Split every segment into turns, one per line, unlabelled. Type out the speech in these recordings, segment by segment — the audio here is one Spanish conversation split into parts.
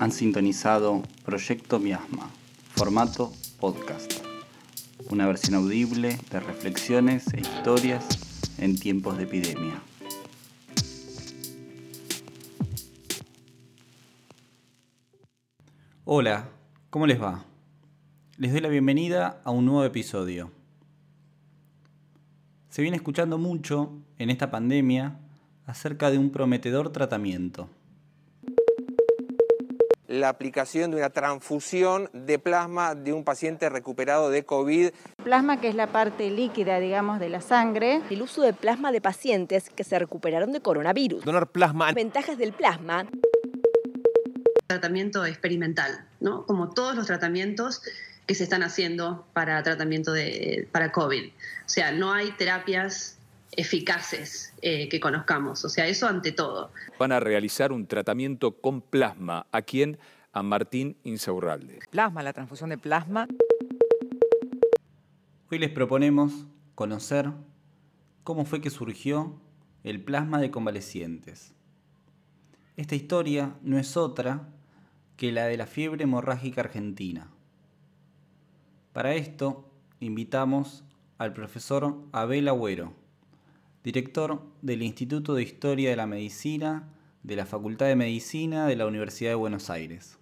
Han sintonizado Proyecto Miasma, formato podcast, una versión audible de reflexiones e historias en tiempos de epidemia. Hola, ¿cómo les va? Les doy la bienvenida a un nuevo episodio. Se viene escuchando mucho en esta pandemia acerca de un prometedor tratamiento.
La aplicación de una transfusión de plasma de un paciente recuperado de COVID.
Plasma que es la parte líquida, digamos, de la sangre.
El uso de plasma de pacientes que se recuperaron de coronavirus.
Donar plasma.
Ventajas del plasma
tratamiento experimental, ¿no? Como todos los tratamientos que se están haciendo para tratamiento de para COVID. O sea, no hay terapias eficaces eh, que conozcamos. O sea, eso ante todo.
Van a realizar un tratamiento con plasma. ¿A quién? A Martín Insaurralde.
Plasma, la transfusión de plasma.
Hoy les proponemos conocer cómo fue que surgió el plasma de convalecientes. Esta historia no es otra que la de la fiebre hemorrágica argentina. Para esto invitamos al profesor Abel Agüero, director del Instituto de Historia de la Medicina de la Facultad de Medicina de la Universidad de Buenos Aires.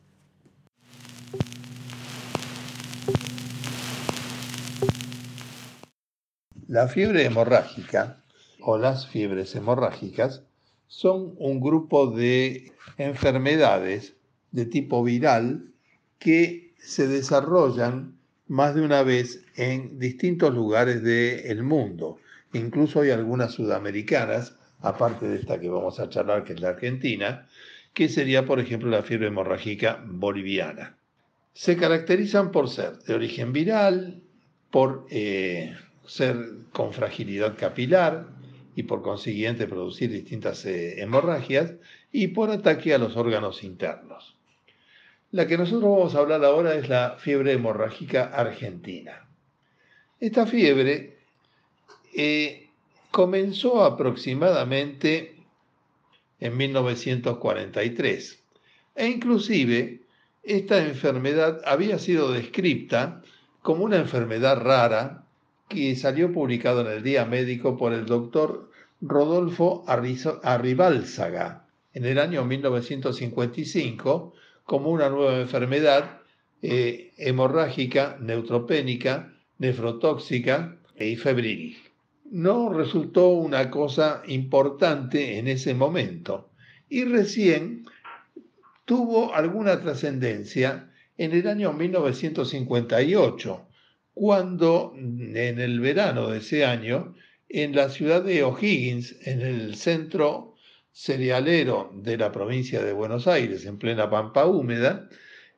La fiebre hemorrágica o las fiebres hemorrágicas son un grupo de enfermedades de tipo viral que se desarrollan más de una vez en distintos lugares del mundo. Incluso hay algunas sudamericanas, aparte de esta que vamos a charlar, que es la Argentina, que sería, por ejemplo, la fiebre hemorrágica boliviana. Se caracterizan por ser de origen viral, por eh, ser con fragilidad capilar y por consiguiente producir distintas eh, hemorragias y por ataque a los órganos internos. La que nosotros vamos a hablar ahora es la fiebre hemorrágica argentina. Esta fiebre eh, comenzó aproximadamente en 1943 e inclusive esta enfermedad había sido descrita como una enfermedad rara que salió publicado en el Día Médico por el doctor Rodolfo Arribálzaga en el año 1955 como una nueva enfermedad eh, hemorrágica, neutropénica, nefrotóxica y febril. No resultó una cosa importante en ese momento. Y recién tuvo alguna trascendencia en el año 1958, cuando en el verano de ese año, en la ciudad de O'Higgins, en el centro cerealero de la provincia de Buenos Aires, en plena pampa húmeda,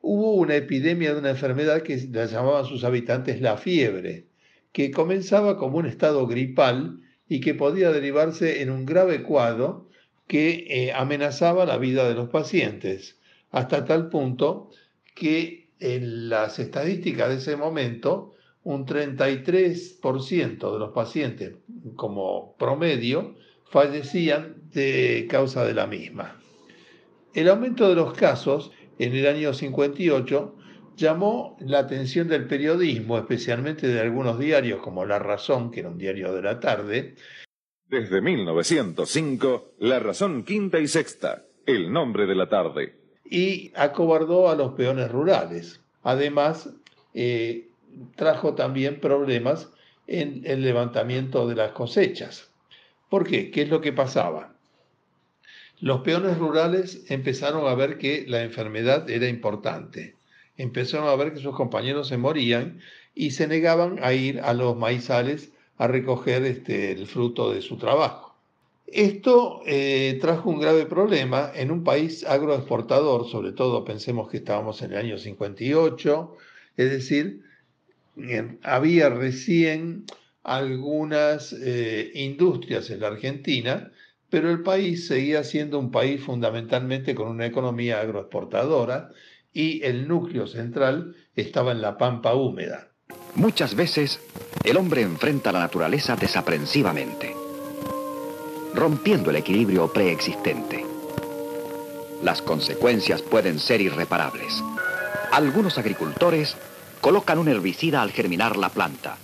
hubo una epidemia de una enfermedad que la llamaban sus habitantes la fiebre, que comenzaba como un estado gripal y que podía derivarse en un grave cuadro que eh, amenazaba la vida de los pacientes, hasta tal punto que en las estadísticas de ese momento, un 33% de los pacientes como promedio fallecían de causa de la misma. El aumento de los casos en el año 58 llamó la atención del periodismo, especialmente de algunos diarios como La Razón, que era un diario de la tarde.
Desde 1905, La Razón Quinta y Sexta, el nombre de la tarde.
Y acobardó a los peones rurales. Además, eh, trajo también problemas en el levantamiento de las cosechas. ¿Por qué? ¿Qué es lo que pasaba? Los peones rurales empezaron a ver que la enfermedad era importante. Empezaron a ver que sus compañeros se morían y se negaban a ir a los maizales a recoger este, el fruto de su trabajo. Esto eh, trajo un grave problema en un país agroexportador, sobre todo pensemos que estábamos en el año 58, es decir, había recién algunas eh, industrias en la Argentina, pero el país seguía siendo un país fundamentalmente con una economía agroexportadora y el núcleo central estaba en la pampa húmeda.
Muchas veces el hombre enfrenta a la naturaleza desaprensivamente, rompiendo el equilibrio preexistente. Las consecuencias pueden ser irreparables. Algunos agricultores colocan un herbicida al germinar la planta.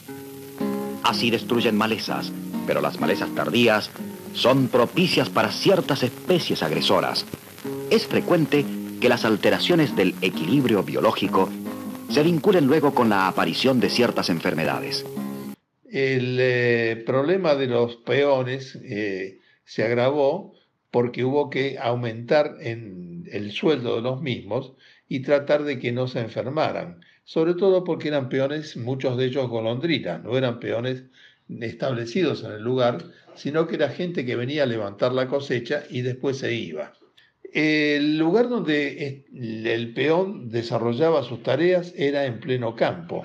Así destruyen malezas, pero las malezas tardías son propicias para ciertas especies agresoras. Es frecuente que las alteraciones del equilibrio biológico se vinculen luego con la aparición de ciertas enfermedades.
El eh, problema de los peones eh, se agravó porque hubo que aumentar en el sueldo de los mismos y tratar de que no se enfermaran, sobre todo porque eran peones, muchos de ellos golondrinas, no eran peones establecidos en el lugar, sino que era gente que venía a levantar la cosecha y después se iba. El lugar donde el peón desarrollaba sus tareas era en pleno campo,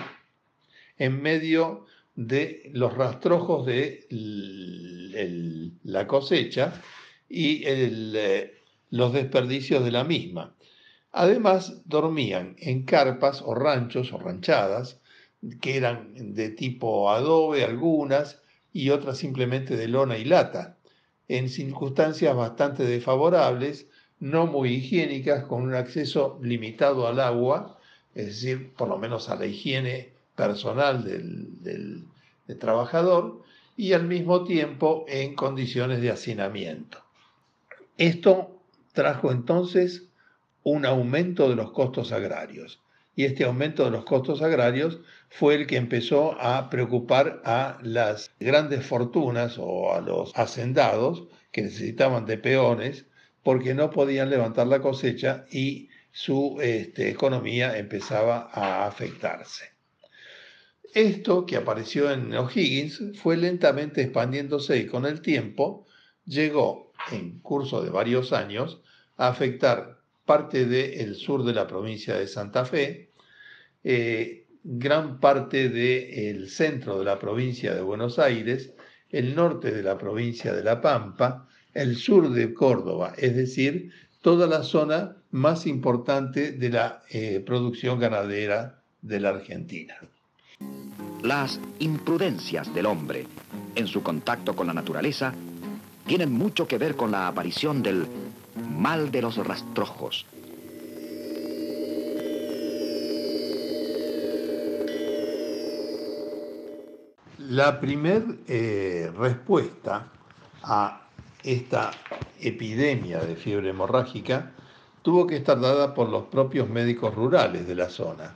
en medio de los rastrojos de la cosecha y eh, los desperdicios de la misma. Además, dormían en carpas o ranchos o ranchadas, que eran de tipo adobe algunas y otras simplemente de lona y lata, en circunstancias bastante desfavorables, no muy higiénicas, con un acceso limitado al agua, es decir, por lo menos a la higiene personal del, del trabajador, y al mismo tiempo en condiciones de hacinamiento. Esto trajo entonces un aumento de los costos agrarios. Y este aumento de los costos agrarios fue el que empezó a preocupar a las grandes fortunas o a los hacendados que necesitaban de peones porque no podían levantar la cosecha y su este, economía empezaba a afectarse. Esto que apareció en O'Higgins fue lentamente expandiéndose y con el tiempo llegó, en curso de varios años, a afectar parte del sur de la provincia de Santa Fe, eh, gran parte del centro de la provincia de Buenos Aires, el norte de la provincia de La Pampa, el sur de Córdoba, es decir, toda la zona más importante de la eh, producción ganadera de la Argentina.
Las imprudencias del hombre en su contacto con la naturaleza tienen mucho que ver con la aparición del mal de los rastrojos,
La primera eh, respuesta a esta epidemia de fiebre hemorrágica tuvo que estar dada por los propios médicos rurales de la zona.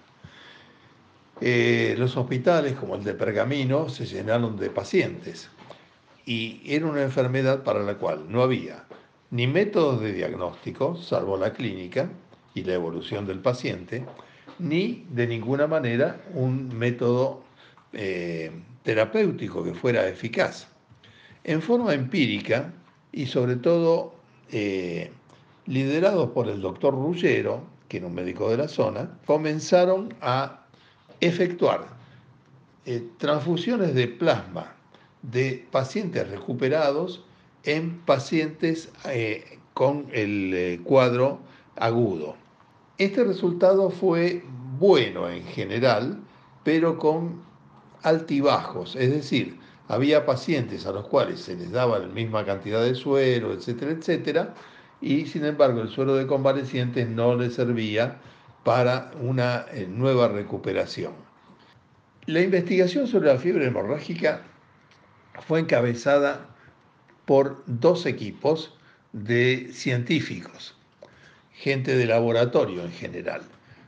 Eh, los hospitales, como el de Pergamino, se llenaron de pacientes y era una enfermedad para la cual no había ni métodos de diagnóstico, salvo la clínica y la evolución del paciente, ni de ninguna manera un método eh, terapéutico que fuera eficaz. En forma empírica y sobre todo eh, liderados por el doctor Ruggero, que era un médico de la zona, comenzaron a efectuar eh, transfusiones de plasma de pacientes recuperados en pacientes eh, con el cuadro agudo. Este resultado fue bueno en general, pero con altibajos, es decir, había pacientes a los cuales se les daba la misma cantidad de suero, etcétera, etcétera, y sin embargo el suero de convalecientes no les servía para una eh, nueva recuperación. La investigación sobre la fiebre hemorrágica fue encabezada por dos equipos de científicos, gente de laboratorio en general.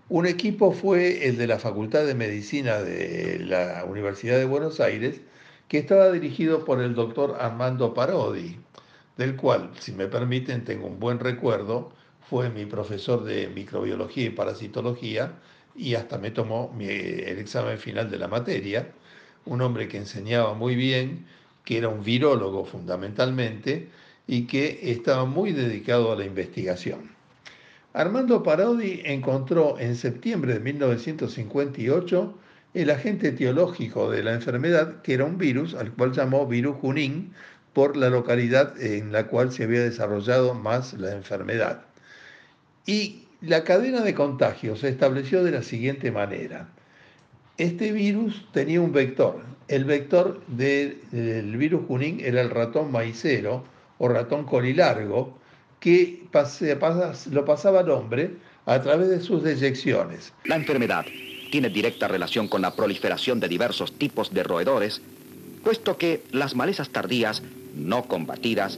Un equipo fue el de la Facultad de Medicina de la Universidad de Buenos Aires, que estaba dirigido por el doctor Armando Parodi, del cual, si me permiten, tengo un buen recuerdo, fue mi profesor de microbiología y parasitología y hasta me tomó el examen final de la materia, un hombre que enseñaba muy bien, que era un virólogo fundamentalmente y que estaba muy dedicado a la investigación. Armando Parodi encontró en septiembre de 1958 el agente etiológico de la enfermedad, que era un virus, al cual llamó virus Junín, por la localidad en la cual se había desarrollado más la enfermedad. Y la cadena de contagio se estableció de la siguiente manera. Este virus tenía un vector. El vector del virus Junín era el ratón maicero o ratón colilargo, que lo pasaba al hombre a través de sus deyecciones.
La enfermedad tiene directa relación con la proliferación de diversos tipos de roedores, puesto que las malezas tardías, no combatidas,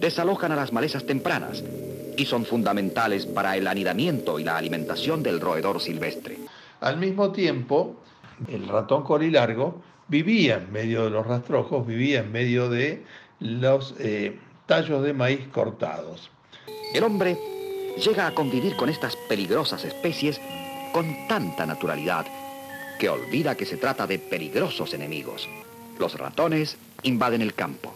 desalojan a las malezas tempranas y son fundamentales para el anidamiento y la alimentación del roedor silvestre.
Al mismo tiempo, el ratón colilargo vivía en medio de los rastrojos, vivía en medio de los eh, tallos de maíz cortados.
El hombre llega a convivir con estas peligrosas especies con tanta naturalidad que olvida que se trata de peligrosos enemigos. Los ratones invaden el campo.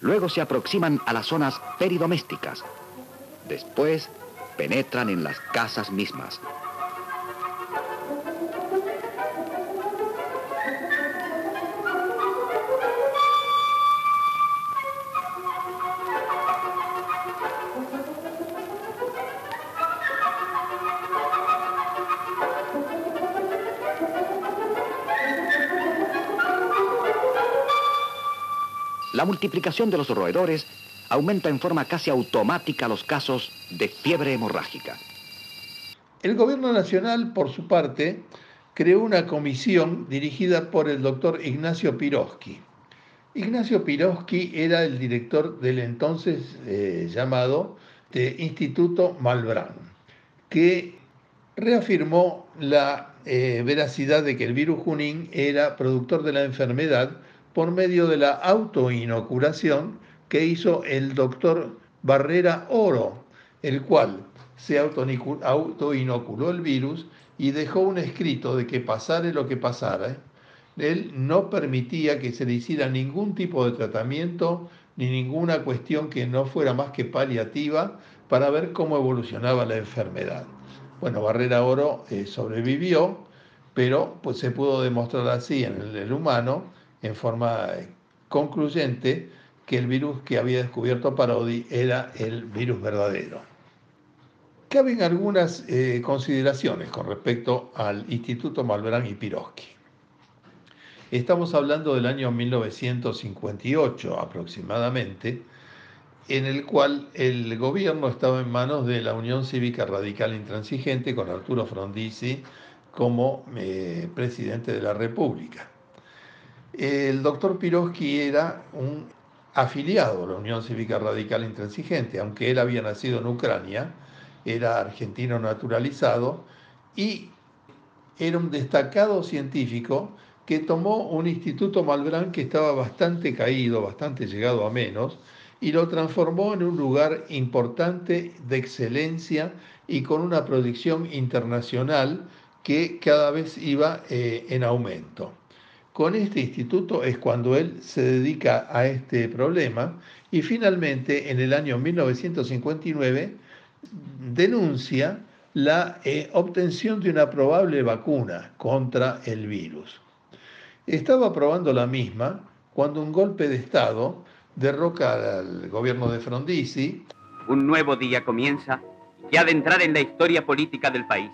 Luego se aproximan a las zonas peridomésticas. Después penetran en las casas mismas. La multiplicación de los roedores aumenta en forma casi automática los casos de fiebre hemorrágica.
El gobierno nacional, por su parte, creó una comisión dirigida por el doctor Ignacio Piroski. Ignacio Piroski era el director del entonces eh, llamado Instituto Malbrán, que reafirmó la eh, veracidad de que el virus Junín era productor de la enfermedad por medio de la autoinoculación que hizo el doctor Barrera Oro, el cual se autoinoculó el virus y dejó un escrito de que pasare lo que pasara, él no permitía que se le hiciera ningún tipo de tratamiento ni ninguna cuestión que no fuera más que paliativa para ver cómo evolucionaba la enfermedad. Bueno, Barrera Oro eh, sobrevivió, pero pues se pudo demostrar así en el humano en forma concluyente que el virus que había descubierto Parodi era el virus verdadero. Caben algunas eh, consideraciones con respecto al Instituto Malbrán y Piroski. Estamos hablando del año 1958 aproximadamente, en el cual el gobierno estaba en manos de la Unión Cívica Radical Intransigente con Arturo Frondizi como eh, presidente de la República. El doctor Piroski era un afiliado a la Unión Cívica Radical Intransigente, aunque él había nacido en Ucrania, era argentino naturalizado y era un destacado científico que tomó un instituto Malbrán que estaba bastante caído, bastante llegado a menos, y lo transformó en un lugar importante de excelencia y con una proyección internacional que cada vez iba eh, en aumento. Con este instituto es cuando él se dedica a este problema y finalmente en el año 1959 denuncia la eh, obtención de una probable vacuna contra el virus. Estaba probando la misma cuando un golpe de Estado derroca al gobierno de Frondizi.
Un nuevo día comienza y ha de entrar en la historia política del país.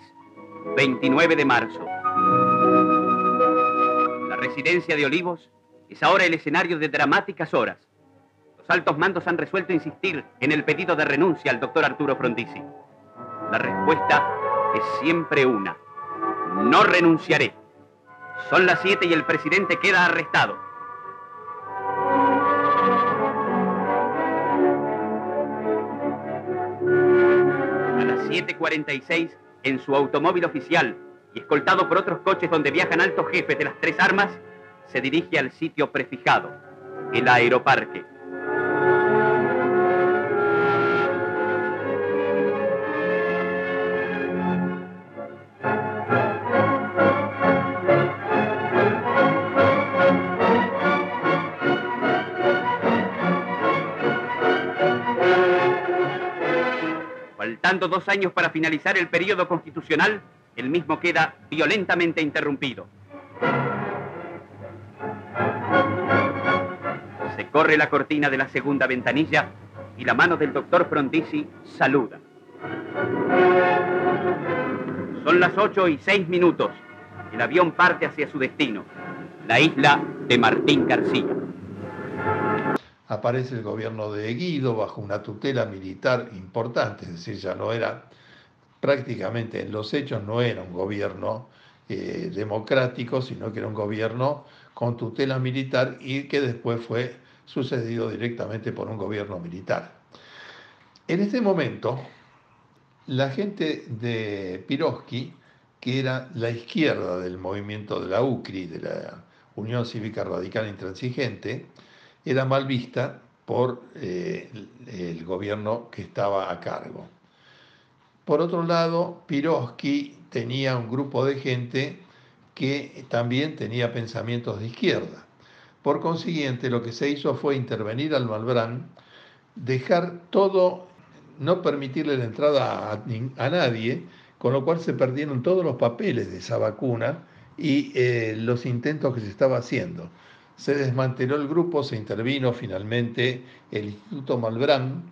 29 de marzo residencia de Olivos es ahora el escenario de dramáticas horas. Los altos mandos han resuelto insistir en el pedido de renuncia al doctor Arturo Frondizi. La respuesta es siempre una. No renunciaré. Son las 7 y el presidente queda arrestado. A las 7.46, en su automóvil oficial, y escoltado por otros coches donde viajan altos jefes de las tres armas, se dirige al sitio prefijado, el aeroparque. Faltando dos años para finalizar el periodo constitucional, el mismo queda violentamente interrumpido. Se corre la cortina de la segunda ventanilla y la mano del doctor Frondizi saluda. Son las ocho y seis minutos. El avión parte hacia su destino, la isla de Martín García.
Aparece el gobierno de Guido bajo una tutela militar importante, es decir, ya no era prácticamente en los hechos no era un gobierno eh, democrático, sino que era un gobierno con tutela militar y que después fue sucedido directamente por un gobierno militar. En este momento, la gente de Piroski, que era la izquierda del movimiento de la UCRI, de la Unión Cívica Radical Intransigente, era mal vista por eh, el gobierno que estaba a cargo. Por otro lado, Piroski tenía un grupo de gente que también tenía pensamientos de izquierda. Por consiguiente, lo que se hizo fue intervenir al Malbrán, dejar todo, no permitirle la entrada a, nadie, con lo cual se perdieron todos los papeles de esa vacuna y eh, los intentos que se estaba haciendo. Se desmanteló el grupo, se intervino finalmente el Instituto Malbrán,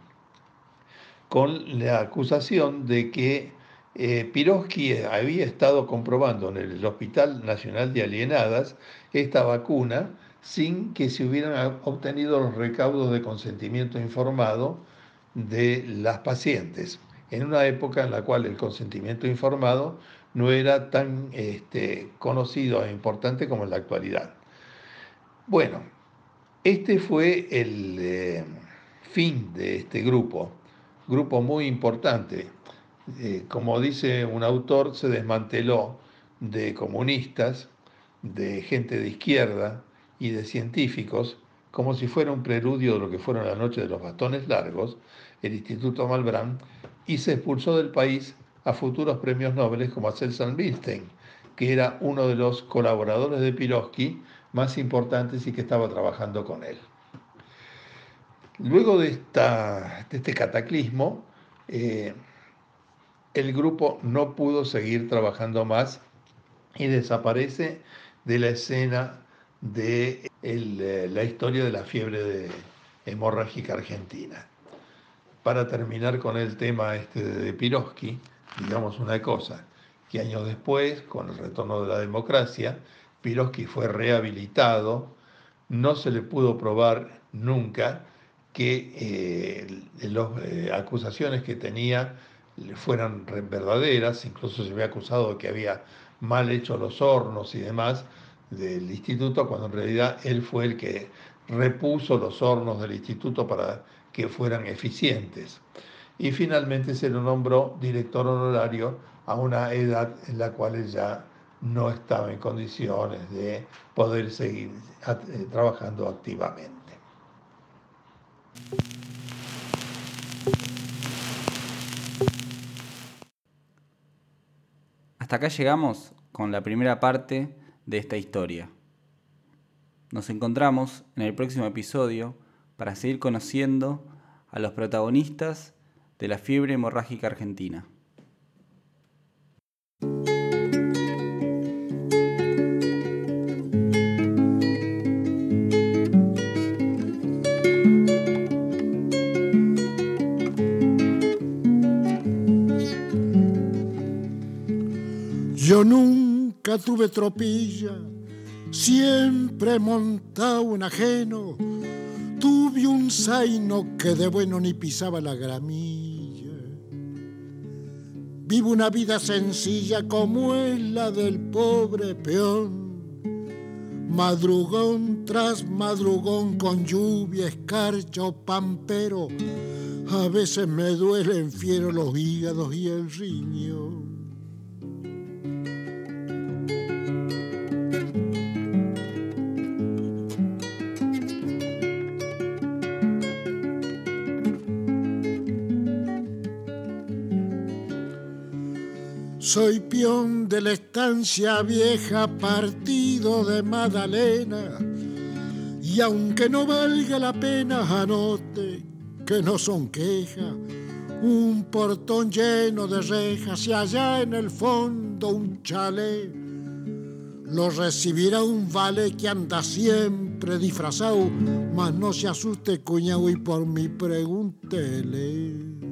con la acusación de que eh, Piroski había estado comprobando en el Hospital Nacional de Alienadas esta vacuna sin que se hubieran obtenido los recaudos de consentimiento informado de las pacientes, en una época en la cual el consentimiento informado no era tan este, conocido e importante como en la actualidad. Bueno, este fue el eh, fin de este grupo grupo muy importante. Eh, como dice un autor, se desmanteló de comunistas, de gente de izquierda y de científicos, como si fuera un preludio de lo que fueron la noche de los bastones largos, el Instituto Malbrán, y se expulsó del país a futuros premios Nobel como a Celsan Milstein, que era uno de los colaboradores de Piroski más importantes y que estaba trabajando con él. Luego de, este cataclismo, eh, el grupo no pudo seguir trabajando más y desaparece de la escena de eh, la historia de la fiebre hemorrágica argentina. Para terminar con el tema este de Piroski, digamos una cosa, que años después, con el retorno de la democracia, Piroski fue rehabilitado, no se le pudo probar nunca que eh, las eh, acusaciones que tenía fueran verdaderas, incluso se había acusado de que había mal hecho los hornos y demás del instituto, cuando en realidad él fue el que repuso los hornos del instituto para que fueran eficientes. Y finalmente se lo nombró director honorario a una edad en la cual él ya no estaba en condiciones de poder seguir eh, trabajando activamente.
Hasta acá llegamos con la primera parte de esta historia. Nos encontramos en el próximo episodio para seguir conociendo a los protagonistas de la fiebre hemorrágica argentina.
Nunca tuve tropilla, siempre montado en ajeno. Tuve un zaino que de bueno ni pisaba la gramilla. Vivo una vida sencilla como es la del pobre peón. Madrugón tras madrugón con lluvia, escarcha o pampero. A veces me duelen fiero los hígados y el riñón. Soy peón de la estancia vieja, partido de Magdalena. Y aunque no valga la pena, anote que no son quejas. Un portón lleno de rejas y allá en el fondo un chalet. lo recibirá un vale que anda siempre disfrazado, mas no se asuste cuñado y por mi pregúntele.